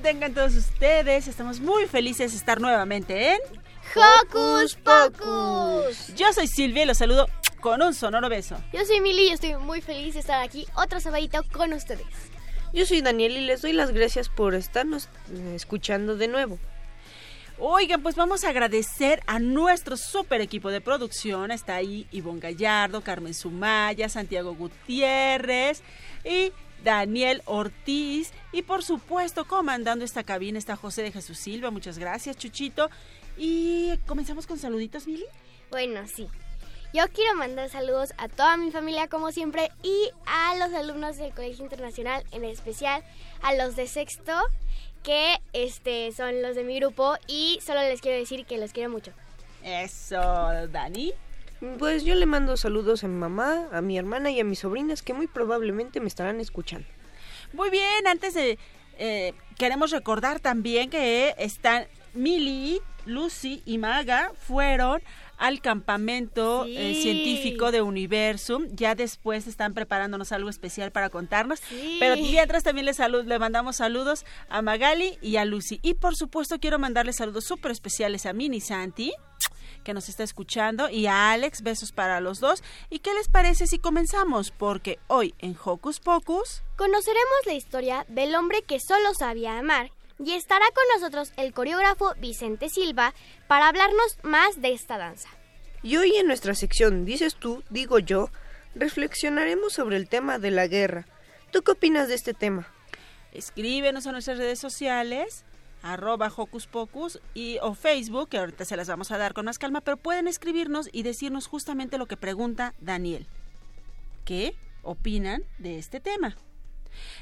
día, tengan todos ustedes. Estamos muy felices de estar nuevamente en Hocus Pocus. Yo soy Silvia y los saludo con un sonoro beso. Yo soy Mili y estoy muy feliz de estar aquí otro sabadito con ustedes. Yo soy Daniel y les doy las gracias por estarnos eh, escuchando de nuevo. Oigan, pues vamos a agradecer a nuestro super equipo de producción. Está ahí Ivonne Gallardo, Carmen Sumaya, Santiago Gutiérrez y Daniel Ortiz. Y por supuesto, comandando esta cabina está José de Jesús Silva. Muchas gracias, Chuchito. Y comenzamos con saluditos, Mili. Bueno, sí. Yo quiero mandar saludos a toda mi familia como siempre y a los alumnos del Colegio Internacional, en especial a los de sexto, que este son los de mi grupo y solo les quiero decir que los quiero mucho. Eso, Dani. Pues yo le mando saludos a mi mamá, a mi hermana y a mis sobrinas que muy probablemente me estarán escuchando. Muy bien, antes de... eh, queremos recordar también que están Mili, Lucy y Maga fueron al campamento Sí. eh, científico de Universum. Ya después están preparándonos algo especial para contarnos. Sí. Pero mientras también le, salud, le mandamos saludos a Magali y a Lucy. Y por supuesto quiero mandarle saludos súper especiales a Mini Santi que nos está escuchando y a Alex, besos para los dos. ¿Y qué les parece si comenzamos? Porque hoy en Hocus Pocus... Conoceremos la historia del hombre que solo sabía amar y estará con nosotros el coreógrafo Vicente Silva para hablarnos más de esta danza. Y hoy en nuestra sección Dices tú, digo yo, reflexionaremos sobre el tema de la guerra. ¿Tú qué opinas de este tema? Escríbenos a nuestras redes sociales, arroba Hocus Pocus y, o Facebook, que ahorita se las vamos a dar con más calma, pero pueden escribirnos y decirnos justamente lo que pregunta Daniel. ¿Qué opinan de este tema?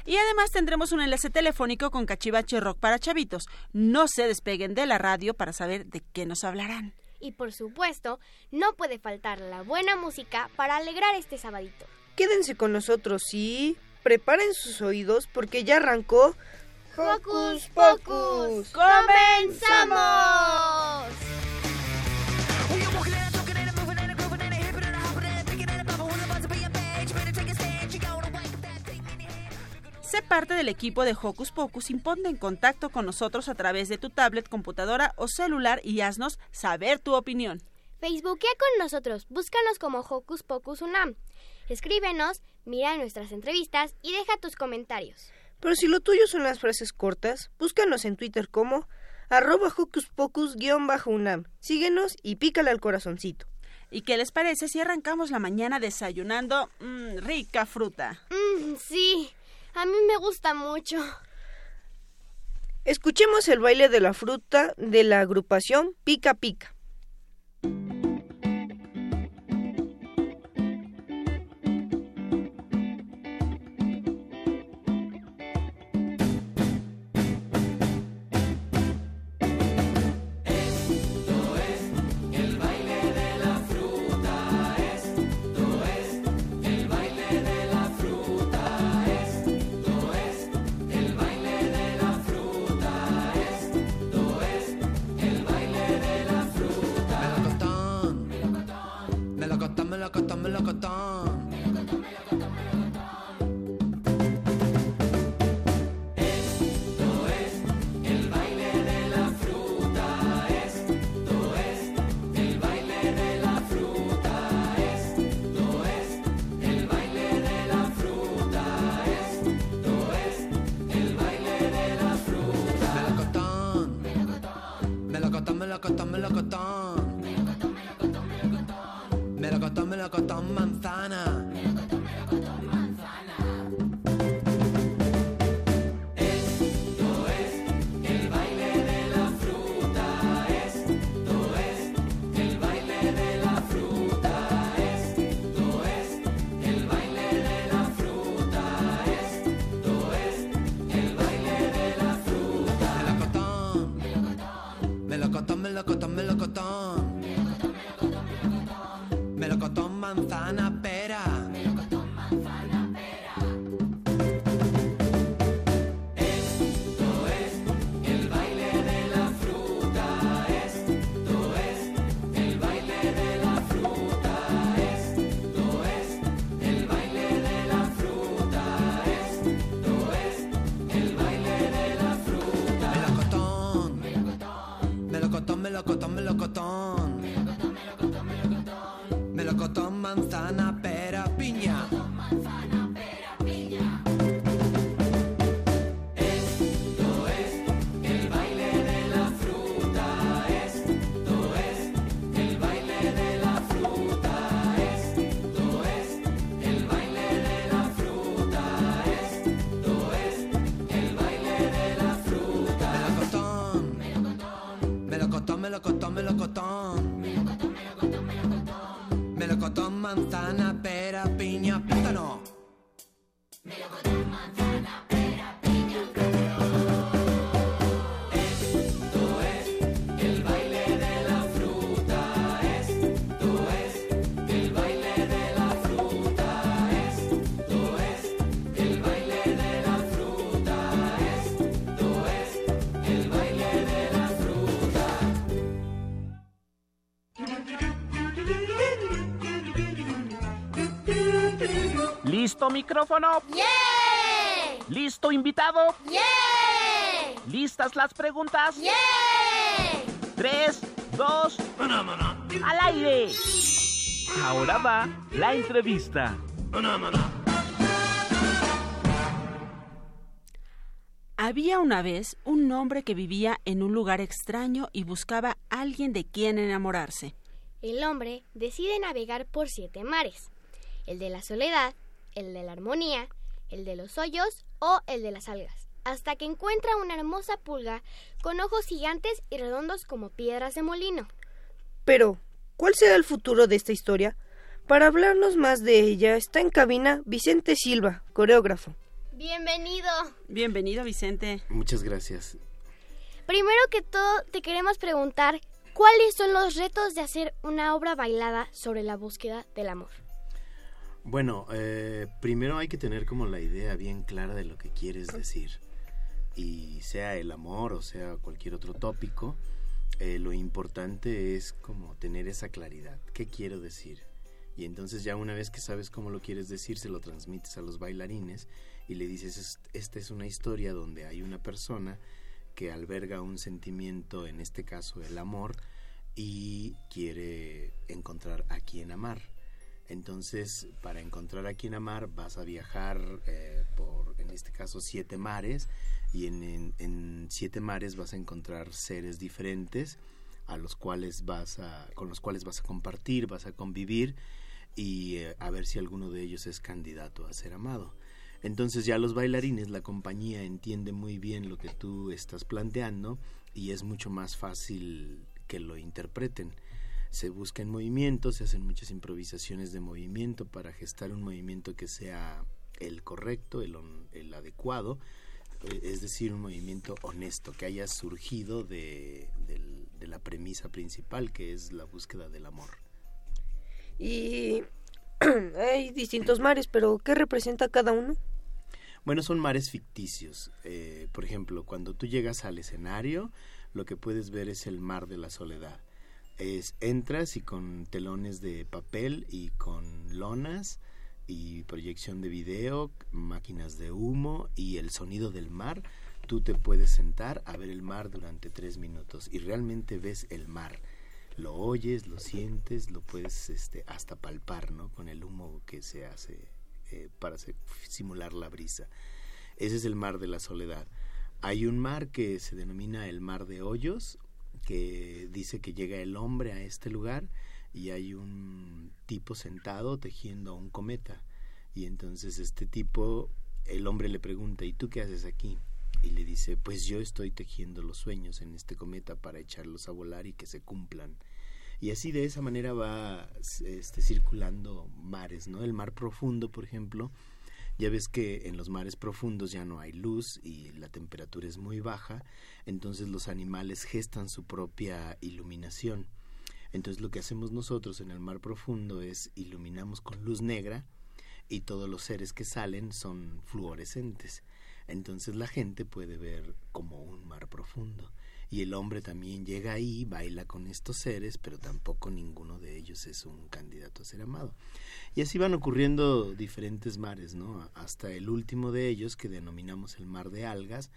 Y además tendremos un enlace telefónico con Cachivache Rock para chavitos. No se despeguen de la radio para saber de qué nos hablarán. Y por supuesto, no puede faltar la buena música para alegrar este sabadito. Quédense con nosotros y preparen sus oídos porque ya arrancó ¡Hocus Pocus! ¡Comenzamos! Sé parte del equipo de Hocus Pocus y ponte en contacto con nosotros a través de tu tablet, computadora o celular y haznos saber tu opinión. Facebookea con nosotros, búscanos como Hocus Pocus Unam. Escríbenos, mira nuestras entrevistas y deja tus comentarios. Pero si lo tuyo son las frases cortas, búscanos en Twitter como arroba hocus pocus-unam. Síguenos y pícale al corazoncito. ¿Y qué les parece si arrancamos la mañana desayunando mm, rica fruta? Mmm, sí, a mí me gusta mucho. Escuchemos el baile de la fruta de la agrupación Pica Pica. Melocotón, manzana. ¿Listo micrófono? ¿Listo invitado? ¿Listas las preguntas? Tres, dos, al aire. Ahora va la entrevista. Había una vez un hombre que vivía en un lugar extraño y buscaba a alguien de quien enamorarse. El hombre decide navegar por siete mares. El de la soledad, el de la armonía, el de los hoyos o el de las algas. Hasta que encuentra una hermosa pulga con ojos gigantes y redondos como piedras de molino. Pero, ¿cuál será el futuro de esta historia? Para hablarnos más de ella está en cabina Vicente Silva, coreógrafo. Bienvenido. Bienvenido, Vicente. Muchas gracias. Primero que todo, te queremos preguntar cuáles son los retos de hacer una obra bailada sobre la búsqueda del amor. Bueno, eh, primero hay que tener como la idea bien clara de lo que quieres decir. Y sea el amor o sea cualquier otro tópico, eh, lo importante es como tener esa claridad. ¿Qué quiero decir? Y entonces ya una vez que sabes cómo lo quieres decir, se lo transmites a los bailarines y le dices, "Es- esta es una historia donde hay una persona que alberga un sentimiento, en este caso el amor, y quiere encontrar a quien amar. Entonces, para encontrar a quien amar, vas a viajar eh, por, en este caso, siete mares, y en, siete mares vas a encontrar seres diferentes a los cuales vas a, con los cuales vas a compartir, vas a convivir y eh, a ver si alguno de ellos es candidato a ser amado. Entonces ya los bailarines, la compañía entiende muy bien lo que tú estás planteando y es mucho más fácil que lo interpreten. Se buscan movimientos, se hacen muchas improvisaciones de movimiento para gestar un movimiento que sea el correcto, el, on- el adecuado, eh, es decir, un movimiento honesto, que haya surgido de la premisa principal, que es la búsqueda del amor. Y hay distintos mares, pero ¿qué representa cada uno? Bueno, son mares ficticios. Eh, por ejemplo, cuando tú llegas al escenario, lo que puedes ver es el mar de la soledad. Es entras y con telones de papel y con lonas y proyección de video, máquinas de humo y el sonido del mar, tú te puedes sentar a ver el mar durante tres minutos y realmente ves el mar. Lo oyes, lo sientes, lo puedes este, hasta palpar, ¿no? Con el humo que se hace eh, para simular la brisa. Ese es el mar de la soledad. Hay un mar que se denomina el mar de hoyos, que dice que llega el hombre a este lugar y hay un tipo sentado tejiendo un cometa. Y entonces este tipo, el hombre le pregunta, ¿y tú qué haces aquí? Y le dice, pues yo estoy tejiendo los sueños en este cometa para echarlos a volar y que se cumplan. Y así de esa manera va este, circulando mares, ¿no? El mar profundo, por ejemplo, ya ves que en los mares profundos ya no hay luz y la temperatura es muy baja, entonces los animales gestan su propia iluminación. Entonces lo que hacemos nosotros en el mar profundo es iluminamos con luz negra y todos los seres que salen son fluorescentes. Entonces la gente puede ver como un mar profundo. Y el hombre también llega ahí, baila con estos seres, pero tampoco ninguno de ellos es un candidato a ser amado. Y así van ocurriendo diferentes mares, ¿no? Hasta el último de ellos, que denominamos el mar de algas,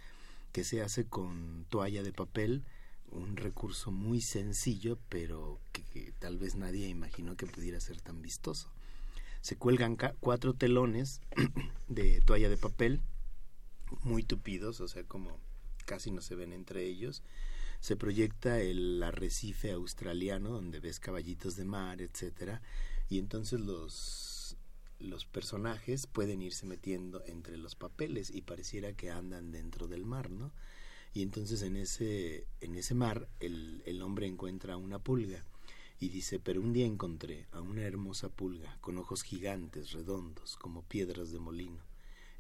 que se hace con toalla de papel, un recurso muy sencillo, pero que, que tal vez nadie imaginó que pudiera ser tan vistoso. Se cuelgan cuatro telones de toalla de papel, muy tupidos, o sea, como casi no se ven entre ellos. Se proyecta el arrecife australiano, donde ves caballitos de mar, etcétera, y entonces los los personajes pueden irse metiendo entre los papeles y pareciera que andan dentro del mar, ¿no? Y entonces en ese, en ese mar el, el hombre encuentra una pulga y dice, pero un día encontré a una hermosa pulga con ojos gigantes, redondos, como piedras de molino.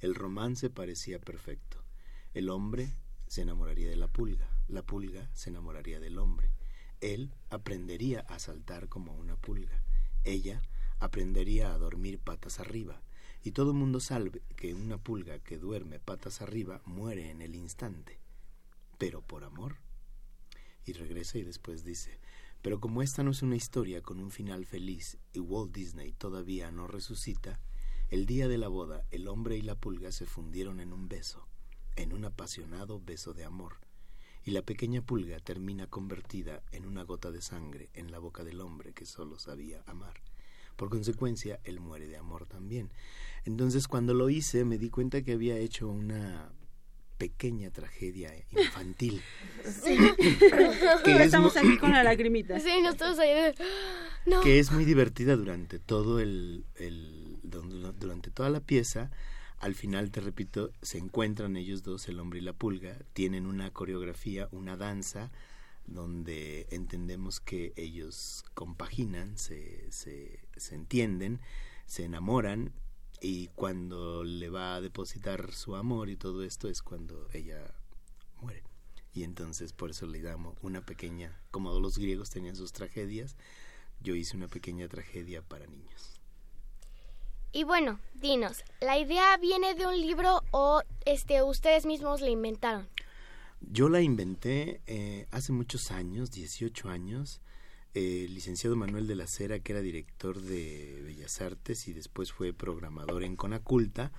El romance parecía perfecto. El hombre se enamoraría de la pulga, la pulga se enamoraría del hombre. Él aprendería a saltar como una pulga. Ella aprendería a dormir patas arriba. Y todo mundo sabe que una pulga que duerme patas arriba muere en el instante. Pero por amor. Y regresa y después dice, pero como esta no es una historia con un final feliz y Walt Disney todavía no resucita, el día de la boda el hombre y la pulga se fundieron en un beso, en un apasionado beso de amor, y la pequeña pulga termina convertida en una gota de sangre en la boca del hombre que solo sabía amar. Por consecuencia, él muere de amor también. Entonces, cuando lo hice, me di cuenta que había hecho una pequeña tragedia infantil. Sí. que estamos aquí con la lagrimita. Sí, nosotros ahí. No. Que es muy divertida durante todo el, el, durante toda la pieza. Al final, te repito, se encuentran ellos dos, el hombre y la pulga, tienen una coreografía, una danza, donde entendemos que ellos compaginan, se, se, se entienden, se enamoran y cuando le va a depositar su amor y todo esto es cuando ella muere. Y entonces por eso le damos una pequeña, como los griegos tenían sus tragedias, yo hice una pequeña tragedia para niños. Y bueno, dinos, ¿la idea viene de un libro o este ustedes mismos la inventaron? Yo la inventé eh, hace muchos años, 18 años. Eh, el licenciado Manuel de la Cera, que era director de Bellas Artes y después fue programador en Conaculta,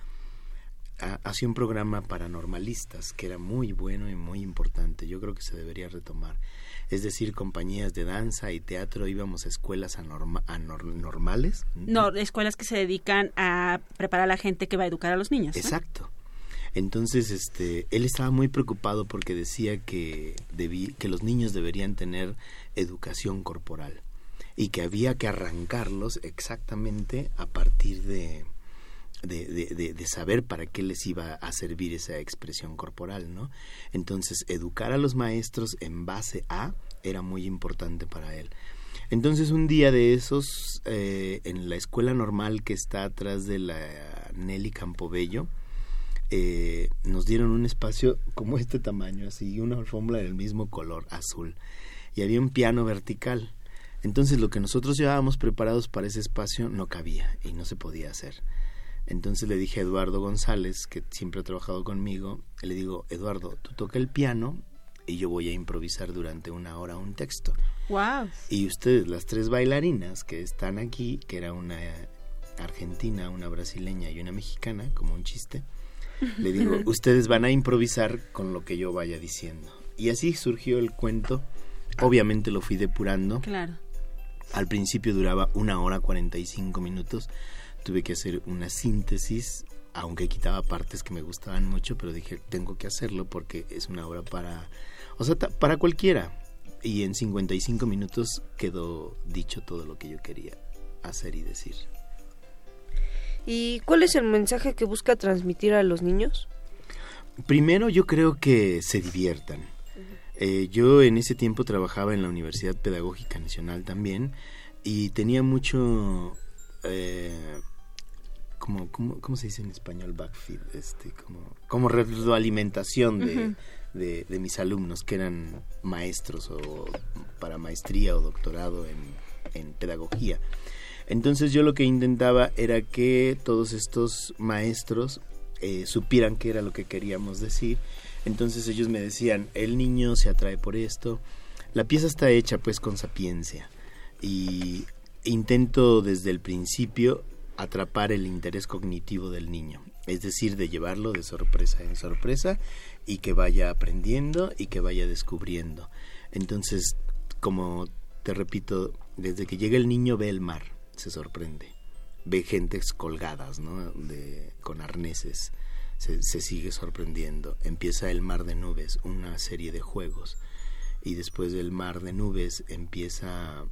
hacía un programa para normalistas que era muy bueno y muy importante. Yo creo que se debería retomar. Es decir, compañías de danza y teatro íbamos a escuelas anorma, anormales. No, escuelas que se dedican a preparar a la gente que va a educar a los niños. Exacto. Entonces, este, él estaba muy preocupado porque decía que, debí, que los niños deberían tener educación corporal y que había que arrancarlos exactamente a partir de, de, de, de, saber para qué les iba a servir esa expresión corporal, ¿no? Entonces, educar a los maestros en base a era muy importante para él. Entonces, un día de esos, eh, en la escuela normal que está atrás de la Nelly Campobello, eh, nos dieron un espacio como este tamaño, así, una alfombra del mismo color, azul, y había un piano vertical. Entonces lo que nosotros llevábamos preparados para ese espacio no cabía y no se podía hacer. Entonces le dije a Eduardo González, que siempre ha trabajado conmigo, le digo, Eduardo, tú toca el piano y yo voy a improvisar durante una hora un texto. Wow. Y ustedes, las tres bailarinas que están aquí, que era una argentina, una brasileña y una mexicana, como un chiste, le digo, ustedes van a improvisar con lo que yo vaya diciendo. Y así surgió el cuento. Obviamente lo fui depurando. Claro. Al principio duraba una hora 45 minutos. Tuve que hacer una síntesis, aunque quitaba partes que me gustaban mucho, pero dije, tengo que hacerlo porque es una obra para, o sea, para cualquiera. y en 55 minutos quedó dicho todo lo que yo quería hacer y decir. ¿Y cuál es el mensaje que busca transmitir a los niños? Primero yo creo que se diviertan. Eh, yo en ese tiempo trabajaba en la Universidad Pedagógica Nacional también y tenía mucho... Eh, como, como, ¿Cómo se dice en español? Backfeed, este, como, como retroalimentación de, de mis alumnos que eran maestros o para maestría o doctorado en, en pedagogía. Entonces yo lo que intentaba era que todos estos maestros eh, supieran qué era lo que queríamos decir. Entonces ellos me decían, el niño se atrae por esto. La pieza está hecha pues con sapiencia y intento desde el principio atrapar el interés cognitivo del niño, es decir, de llevarlo de sorpresa en sorpresa y que vaya aprendiendo y que vaya descubriendo. Entonces, como te repito, desde que llega el niño ve el mar, se sorprende, ve gentes colgadas, ¿no? De, con arneses, se, se sigue sorprendiendo. Empieza el mar de nubes, una serie de juegos, y después del mar de nubes empieza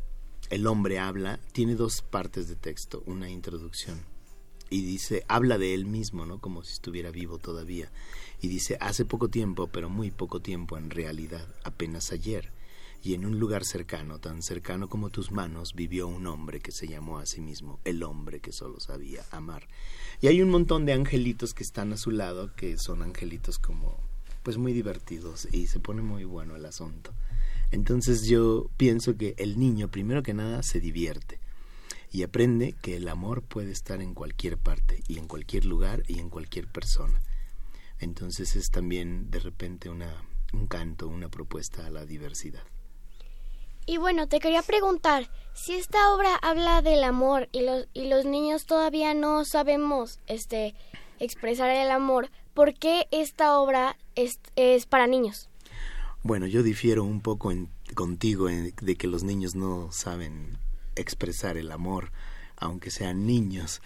el hombre habla, tiene dos partes de texto, una introducción y dice, habla de él mismo, ¿no? Como si estuviera vivo todavía. Y dice, hace poco tiempo, pero muy poco tiempo en realidad, apenas ayer, y en un lugar cercano, tan cercano como tus manos, vivió un hombre que se llamó a sí mismo el hombre que solo sabía amar. Y hay un montón de angelitos que están a su lado, que son angelitos como, pues muy divertidos, y se pone muy bueno el asunto. Entonces yo pienso que el niño, primero que nada, se divierte y aprende que el amor puede estar en cualquier parte y en cualquier lugar y en cualquier persona. Entonces es también de repente una, un canto, una propuesta a la diversidad. Y bueno, te quería preguntar, si esta obra habla del amor y los, y los niños todavía no sabemos este, expresar el amor, ¿por qué esta obra es, es para niños? Bueno, yo difiero un poco en- contigo en- de que los niños no saben expresar el amor, aunque sean niños,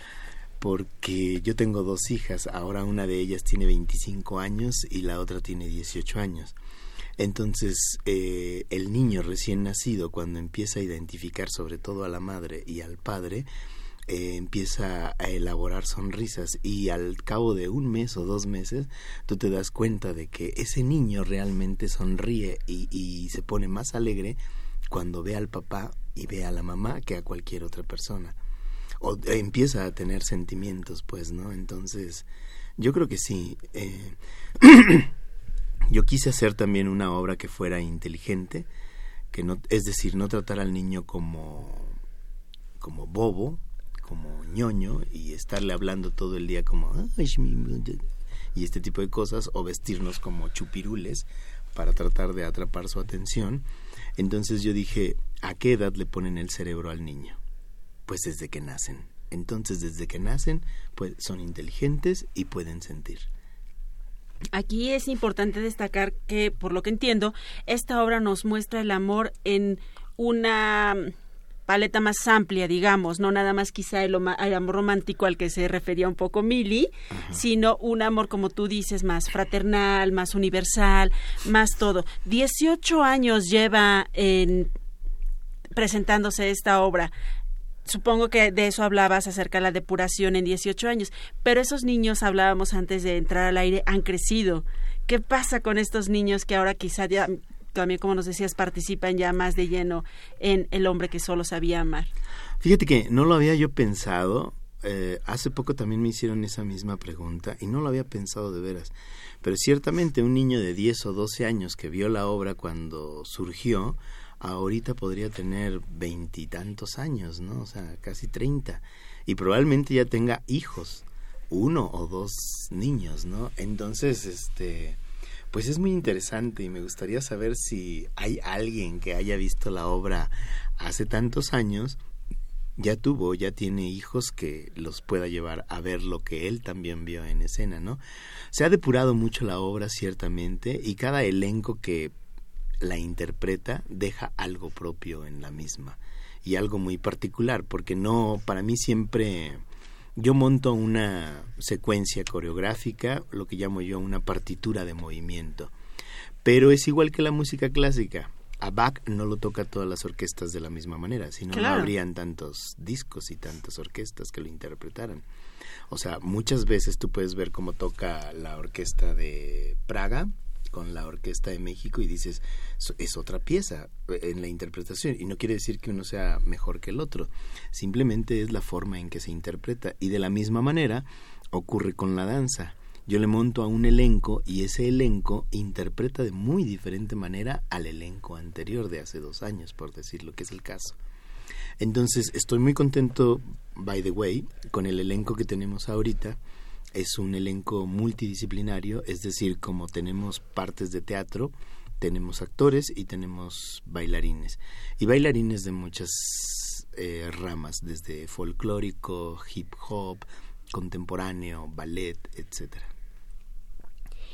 porque yo tengo dos hijas, ahora una de ellas tiene 25 años y la otra tiene 18 años. Entonces, eh, el niño recién nacido, cuando empieza a identificar sobre todo a la madre y al padre, eh, empieza a elaborar sonrisas y al cabo de un mes o dos meses tú te das cuenta de que ese niño realmente sonríe y, se pone más alegre cuando ve al papá y ve a la mamá que a cualquier otra persona. O eh, empieza a tener sentimientos pues no entonces yo creo que sí eh, yo quise hacer también una obra que fuera inteligente que no es decir no tratar al niño como como bobo como ñoño y estarle hablando todo el día como y este tipo de cosas o vestirnos como chupirules para tratar de atrapar su atención. Entonces yo dije a qué edad le ponen el cerebro al niño pues desde que nacen. Entonces desde que nacen pues son inteligentes y pueden sentir. Aquí es importante destacar que, por lo que entiendo, esta obra nos muestra el amor en una paleta más amplia, digamos, no nada más quizá el, amor romántico al que se refería un poco Mili, sino un amor, como tú dices, más fraternal, más universal, más todo. 18 años lleva en presentándose esta obra. Supongo que de eso hablabas acerca de la depuración en 18 años, pero esos niños, hablábamos antes de entrar al aire, han crecido. ¿Qué pasa con estos niños que ahora quizá ya, también como nos decías, participan ya más de lleno en el hombre que solo sabía amar? Fíjate que no lo había yo pensado. eh, hace poco también me hicieron esa misma pregunta y no lo había pensado de veras. Pero ciertamente un niño de 10 o 12 años que vio la obra cuando surgió, ahorita podría tener veintitantos años, ¿no? O sea, casi 30. Y probablemente ya tenga hijos, uno o dos niños, ¿no? Entonces, este, pues es muy interesante y me gustaría saber si hay alguien que haya visto la obra hace tantos años, ya tuvo, ya tiene hijos que los pueda llevar a ver lo que él también vio en escena, ¿no? Se ha depurado mucho la obra, ciertamente, y cada elenco que la interpreta deja algo propio en la misma y algo muy particular, porque no, para mí siempre yo monto una secuencia coreográfica, lo que llamo yo una partitura de movimiento, pero es igual que la música clásica. a Bach no lo toca todas las orquestas de la misma manera, si no, no Claro. habrían tantos discos y tantas orquestas que lo interpretaran. O sea, muchas veces tú puedes ver cómo toca la orquesta de Praga con la orquesta de México y dices, "So- es otra pieza eh, en la interpretación. Y no quiere decir que uno sea mejor que el otro, simplemente es la forma en que se interpreta. Y de la misma manera ocurre con la danza. Yo le monto a un elenco y ese elenco interpreta de muy diferente manera al elenco anterior de hace dos años, por decir lo que es el caso. Entonces, estoy muy contento, by the way, con el elenco que tenemos ahorita. Es un elenco multidisciplinario, es decir, como tenemos partes de teatro, tenemos actores y tenemos bailarines. Y bailarines de muchas eh, ramas, desde folclórico, hip hop, contemporáneo, ballet, etcétera.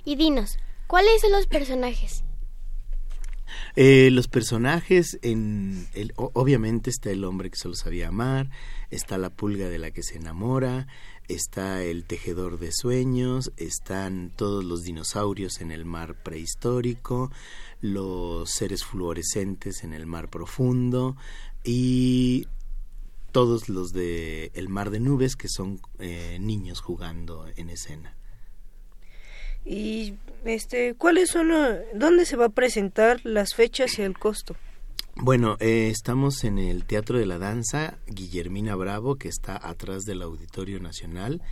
Y dinos, ¿cuáles son los personajes? Eh, los personajes, en obviamente está el hombre que solo sabía amar, está la pulga de la que se enamora, está el tejedor de sueños, están todos los dinosaurios en el mar prehistórico, los seres fluorescentes en el mar profundo y todos los de el mar de nubes que son eh, niños jugando en escena. Y este, ¿cuáles son eh, dónde se va a presentar las fechas y el costo? Bueno, eh, estamos en el Teatro de la Danza Guillermina Bravo, que está atrás del Auditorio Nacional.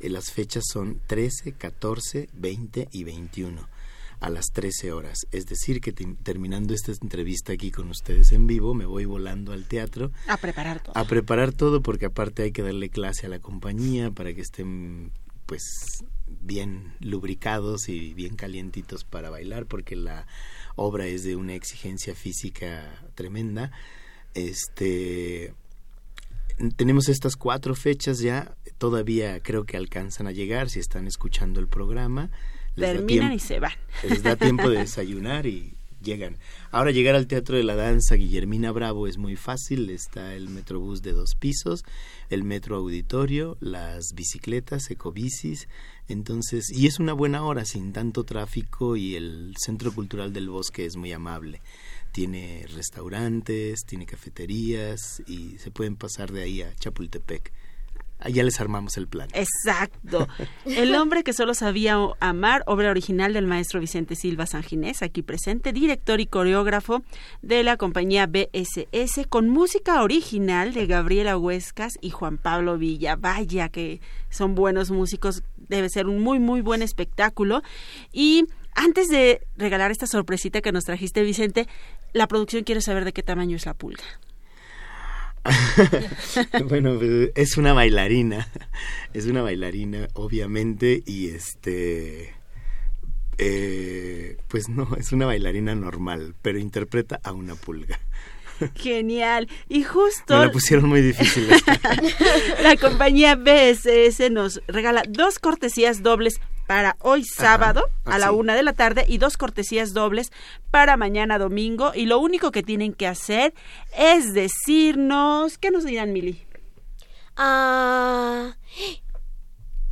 Eh, las fechas son 13, 14, 20 y 21 a las 13 horas. Es decir, que te- terminando esta entrevista aquí con ustedes en vivo, me voy volando al teatro A preparar todo. a preparar todo porque aparte hay que darle clase a la compañía para que estén pues bien lubricados y bien calientitos para bailar porque la obra es de una exigencia física tremenda. Este tenemos estas cuatro fechas ya, todavía creo que alcanzan a llegar si están escuchando el programa. Les Terminan tiempo- y se van. les da tiempo de desayunar y llegan. Ahora llegar al Teatro de la Danza Guillermina Bravo es muy fácil, está el metrobús de dos pisos, el metro auditorio, las bicicletas, ecobicis, entonces, y es una buena hora sin tanto tráfico y el Centro Cultural del Bosque es muy amable. Tiene restaurantes, tiene cafeterías y se pueden pasar de ahí a Chapultepec. Allá les armamos el plan. Exacto. El hombre que solo sabía amar, obra original del maestro Vicente Silva Sanginés, aquí presente, director y coreógrafo de la compañía BSS, con música original de Gabriela Huescas y Juan Pablo Villa. Vaya que son buenos músicos, debe ser un muy, muy buen espectáculo. Y antes de regalar esta sorpresita que nos trajiste, Vicente, la producción quiere saber de qué tamaño es la pulga. bueno, pues, es una bailarina, es una bailarina, obviamente, y este, eh, pues no, es una bailarina normal, pero interpreta a una pulga. Genial. Y justo... Me la pusieron muy difícil. La compañía BSS nos regala dos cortesías dobles para hoy sábado a la una de la tarde y dos cortesías dobles para mañana domingo. Y lo único que tienen que hacer es decirnos... ¿Qué nos dirán, Mili? Ah,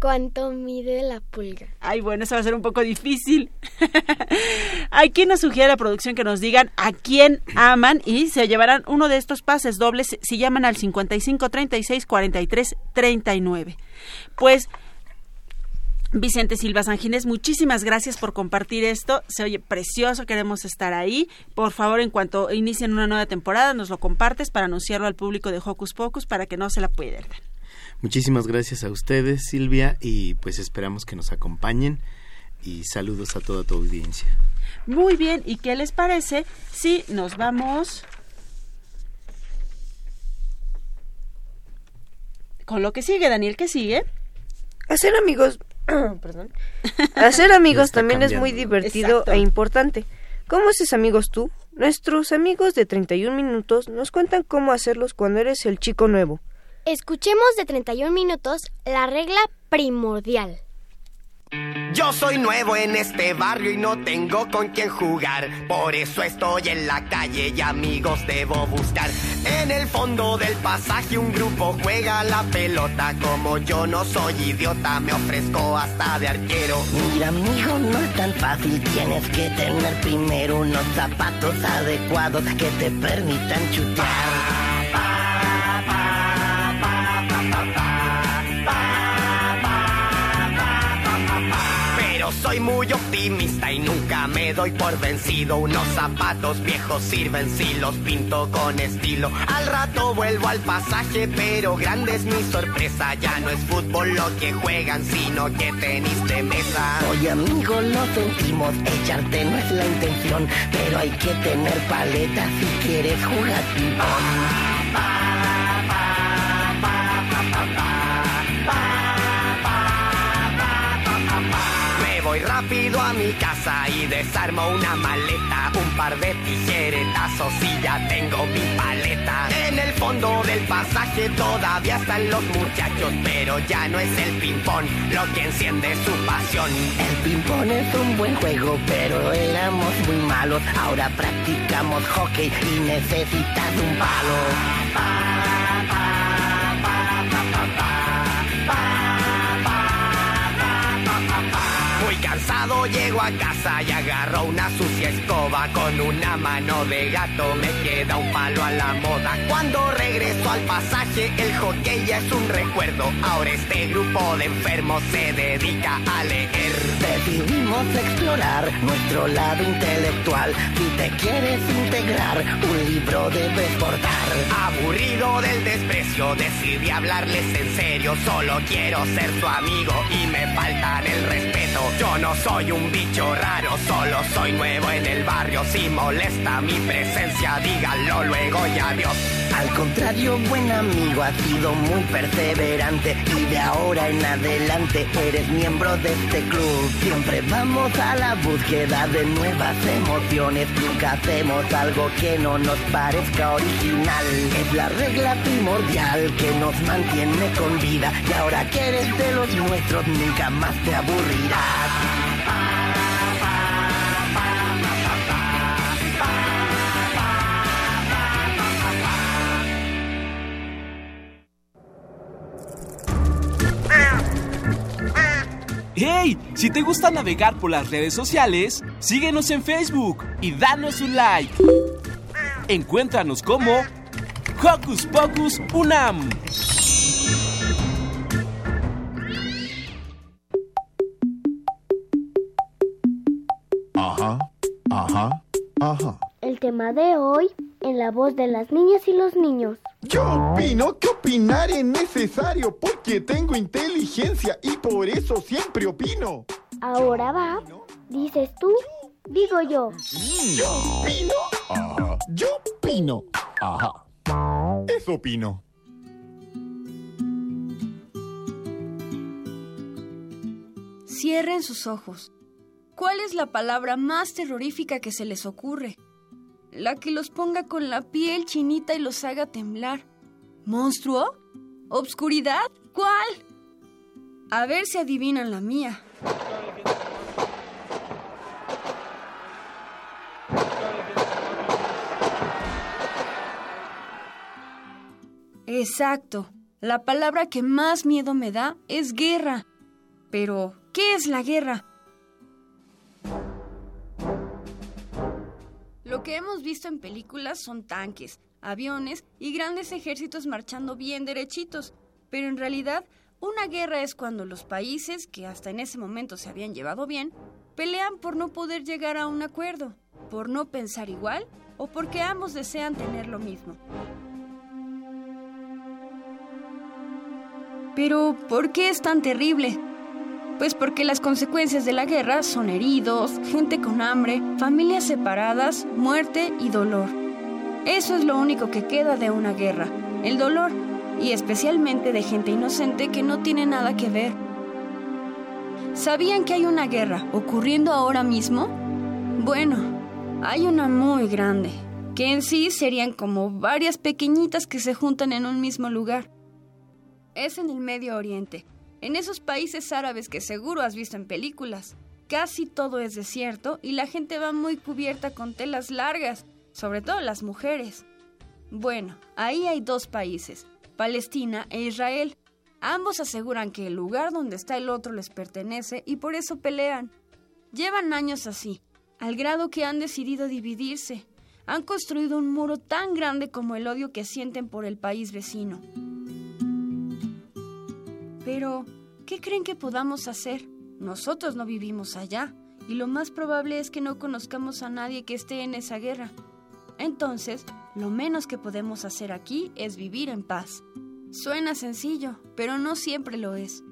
¿Cuánto mide la pulga? Ay, bueno, eso va a ser un poco difícil. Aquí nos sugiere la producción que nos digan a quién aman y se llevarán uno de estos pases dobles si llaman al 55 36 43 39. Pues Vicente Silva Sanginés, muchísimas gracias por compartir esto. Se oye precioso, queremos estar ahí. Por favor, en cuanto inicien una nueva temporada, nos lo compartes para anunciarlo al público de Hocus Pocus para que no se la pierdan. Muchísimas gracias a ustedes, Silvia, y pues esperamos que nos acompañen y saludos a toda tu audiencia. Muy bien, ¿y qué les parece si nos vamos con lo que sigue, Daniel? ¿Qué sigue? Hacer amigos, perdón. Hacer amigos también es muy divertido Exacto. e importante. ¿Cómo haces amigos tú? Nuestros amigos de 31 minutos nos cuentan cómo hacerlos cuando eres el chico nuevo. Escuchemos de 31 minutos la regla primordial. Yo soy nuevo en este barrio y no tengo con quién jugar. Por eso estoy en la calle y amigos debo buscar. En el fondo del pasaje un grupo juega la pelota. Como yo no soy idiota, me ofrezco hasta de arquero. Mira, amigo, no es tan fácil. Tienes que tener primero unos zapatos adecuados que te permitan chutar. Soy muy optimista y nunca me doy por vencido. Unos zapatos viejos sirven si los pinto con estilo. Al rato vuelvo al pasaje, pero grande es mi sorpresa. Ya no es fútbol lo que juegan, sino que tenis de mesa. Oye, amigo, lo sentimos. Echarte no es la intención, pero hay que tener paleta si quieres jugar rápido a mi casa y desarmo una maleta, un par de tijeretazos y ya tengo mi paleta. En el fondo del pasaje todavía están los muchachos, pero ya no es el ping-pong lo que enciende su pasión. El ping-pong es un buen juego, pero éramos muy malos. Ahora practicamos hockey y necesitas un palo. Cansado llego a casa y agarro una sucia escoba con una mano de gato me queda un palo a la moda. Cuando regreso al pasaje el hockey ya es un recuerdo. Ahora este grupo de enfermos se dedica a leer. Decidimos explorar nuestro lado intelectual. Si te quieres integrar, un libro debes portar. Aburrido del desprecio, decidí hablarles en serio. Solo quiero ser tu amigo y me faltan el respeto. Yo no soy un bicho raro, solo soy nuevo en el barrio. Si molesta mi presencia, díganlo luego y adiós. Al contrario, buen amigo, has sido muy perseverante y de ahora en adelante eres miembro de este club. Siempre vamos a la búsqueda de nuevas emociones. Nunca hacemos algo que no nos parezca original. Es la regla primordial que nos mantiene con vida. Y ahora que eres de los nuestros, nunca más te aburrirás. ¡Hey! Si te gusta navegar por las redes sociales, síguenos en Facebook y danos un like. Encuéntranos como Hocus Pocus Unam. Ajá, ajá, ajá. El tema de hoy en la voz de las niñas y los niños. Yo opino que opinar es necesario porque tengo inteligencia y por eso siempre opino. Ahora va, dices tú, digo yo. Yo opino. Ajá. Yo opino. Ajá. Eso opino. Cierren sus ojos. ¿Cuál es la palabra más terrorífica que se les ocurre? La que los ponga con la piel chinita y los haga temblar. ¿Monstruo? ¿Obscuridad? ¿Cuál? A ver si adivinan la mía. Exacto. La palabra que más miedo me da es guerra. Pero, ¿qué es la guerra? Lo que hemos visto en películas son tanques, aviones y grandes ejércitos marchando bien derechitos. Pero en realidad, una guerra es cuando los países, que hasta en ese momento se habían llevado bien, pelean por no poder llegar a un acuerdo, por no pensar igual o porque ambos desean tener lo mismo. Pero, ¿por qué es tan terrible? Pues porque las consecuencias de la guerra son heridos, gente con hambre, familias separadas, muerte y dolor. Eso es lo único que queda de una guerra, el dolor, y especialmente de gente inocente que no tiene nada que ver. ¿Sabían que hay una guerra ocurriendo ahora mismo? Bueno, hay una muy grande, que en sí serían como varias pequeñitas que se juntan en un mismo lugar. Es en el Medio Oriente, En esos países árabes que seguro has visto en películas, casi todo es desierto y la gente va muy cubierta con telas largas, sobre todo las mujeres. Bueno, ahí hay dos países, Palestina e Israel. Ambos aseguran que el lugar donde está el otro les pertenece y por eso pelean. Llevan años así, al grado que han decidido dividirse. Han construido un muro tan grande como el odio que sienten por el país vecino. Pero, ¿qué creen que podamos hacer? Nosotros no vivimos allá, y lo más probable es que no conozcamos a nadie que esté en esa guerra. Entonces, lo menos que podemos hacer aquí es vivir en paz. Suena sencillo, pero no siempre lo es.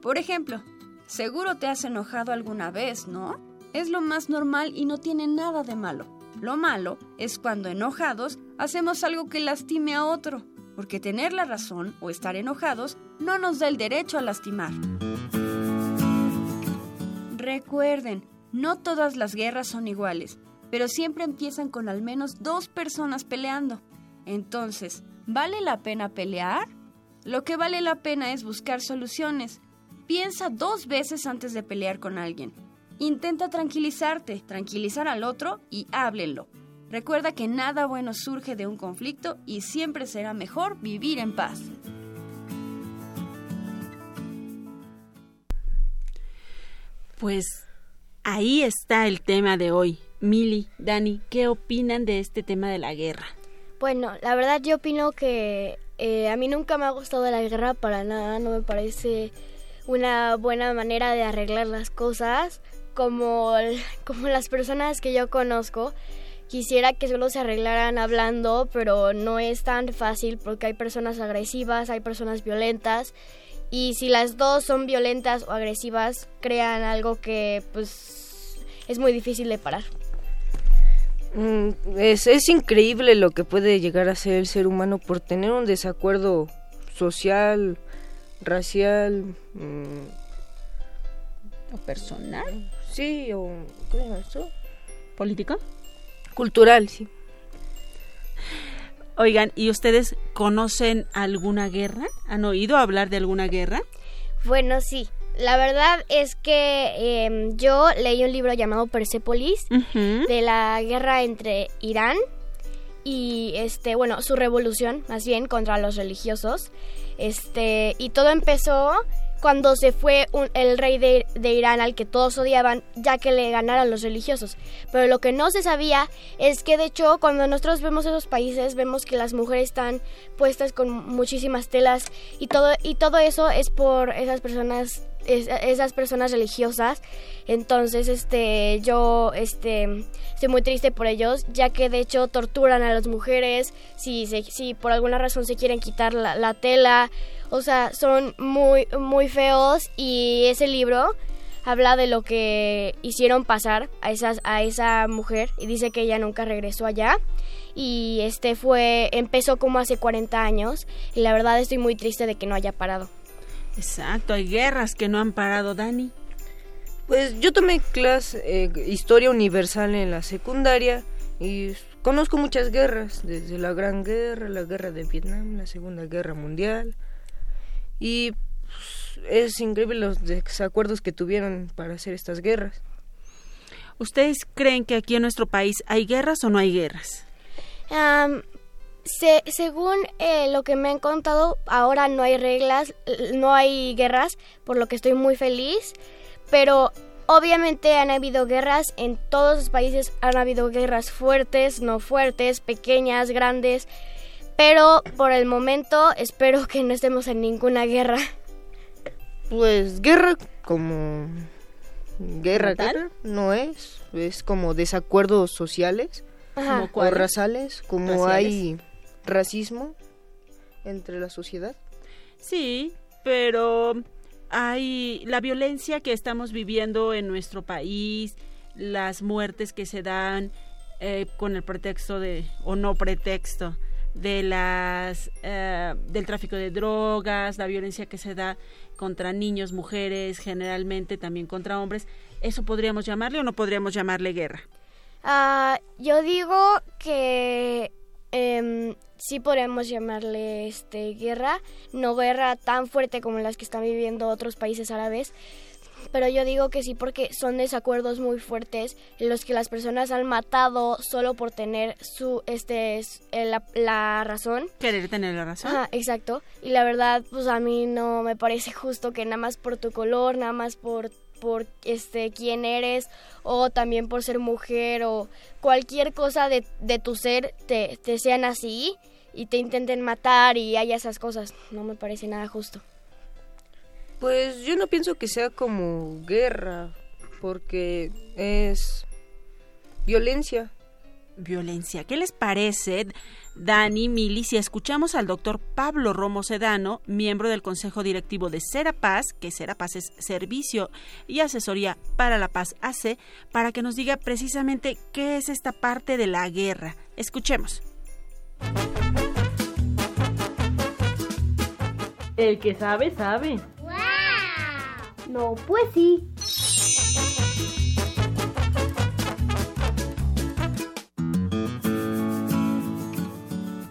Por ejemplo, seguro te has enojado alguna vez, ¿no? Es lo más normal y no tiene nada de malo. Lo malo es cuando enojados hacemos algo que lastime a otro, porque tener la razón o estar enojados no nos da el derecho a lastimar. Recuerden, no todas las guerras son iguales, pero siempre empiezan con al menos dos personas peleando. Entonces, ¿vale la pena pelear? Lo que vale la pena es buscar soluciones. Piensa dos veces antes de pelear con alguien. Intenta tranquilizarte, tranquilizar al otro y háblenlo. Recuerda que nada bueno surge de un conflicto y siempre será mejor vivir en paz. Pues ahí está el tema de hoy. Mili, Dani, ¿qué opinan de este tema de la guerra? Bueno, la verdad yo opino que eh, a mí nunca me ha gustado la guerra para nada, no me parece una buena manera de arreglar las cosas como, como las personas que yo conozco. Quisiera que solo se arreglaran hablando, pero no es tan fácil porque hay personas agresivas, hay personas violentas y si las dos son violentas o agresivas crean algo que pues es muy difícil de parar. Mm, Es, es increíble lo que puede llegar a ser el ser humano por tener un desacuerdo social, racial, mm, ¿O personal? sí, o ¿qué llama eso? ¿Político? Cultural, sí. Oigan, ¿y ustedes conocen alguna guerra? ¿Han oído hablar de alguna guerra? Bueno, sí. La verdad es que em, yo leí un libro llamado Persepolis de la guerra entre Irán y este, bueno, su revolución, más bien contra los religiosos. Este, y todo empezó cuando se fue el rey de, de Irán al que todos odiaban, ya que le ganaron los religiosos. Pero lo que no se sabía es que de hecho cuando nosotros vemos esos países vemos que las mujeres están puestas con muchísimas telas y todo y todo eso es por esas personas es- esas personas religiosas. Entonces, este yo este estoy muy triste por ellos, ya que de hecho torturan a las mujeres si si por alguna razón se quieren quitar la tela. O sea, son muy muy feos y ese libro habla de lo que hicieron pasar a esas a esa mujer y dice que ella nunca regresó allá y este fue empezó como hace 40 años y la verdad estoy muy triste de que no haya parado. Exacto, hay guerras que no han parado, Dani. Pues yo tomé clase eh, historia universal en la secundaria y conozco muchas guerras, desde la Gran Guerra, la Guerra de Vietnam, la Segunda Guerra Mundial y pues, es increíble los desacuerdos que tuvieron para hacer estas guerras. ¿Ustedes creen que aquí en nuestro país hay guerras o no hay guerras? Se- según eh, lo que me han contado, ahora no hay reglas, no hay guerras, por lo que estoy muy feliz. Pero obviamente han habido guerras en todos los países, han habido guerras fuertes, no fuertes, pequeñas, grandes. Pero por el momento espero que no estemos en ninguna guerra. Pues guerra como guerra, guerra no es, es como desacuerdos sociales Ajá. o raciales, como Raciales. hay racismo entre la sociedad. Sí, pero hay la violencia que estamos viviendo en nuestro país, las muertes que se dan eh, con el pretexto de, o no pretexto, de las eh, del tráfico de drogas, la violencia que se da contra niños, mujeres, generalmente también contra hombres, ¿eso podríamos llamarle o no podríamos llamarle guerra? Ah, yo digo que em, sí podríamos llamarle este guerra, no guerra tan fuerte como las que están viviendo otros países árabes, pero yo digo que sí porque son desacuerdos muy fuertes en los que las personas han matado solo por tener su este es- eh, la, la razón. Querer tener la razón. Ajá, exacto. Y la verdad, pues a mí no me parece justo que nada más por tu color, nada más por por este quién eres o también por ser mujer o cualquier cosa de, de tu ser te, te sean así y te intenten matar y haya esas cosas. No me parece nada justo. Pues yo no pienso que sea como guerra, porque es violencia. Violencia. ¿Qué les parece, Dani, Mili, si escuchamos al doctor Pablo Romo Sedano, miembro del Consejo Directivo de Serapaz, que Serapaz es Servicio y Asesoría para la Paz AC, para que nos diga precisamente qué es esta parte de la guerra? Escuchemos. El que sabe, sabe. No, pues sí.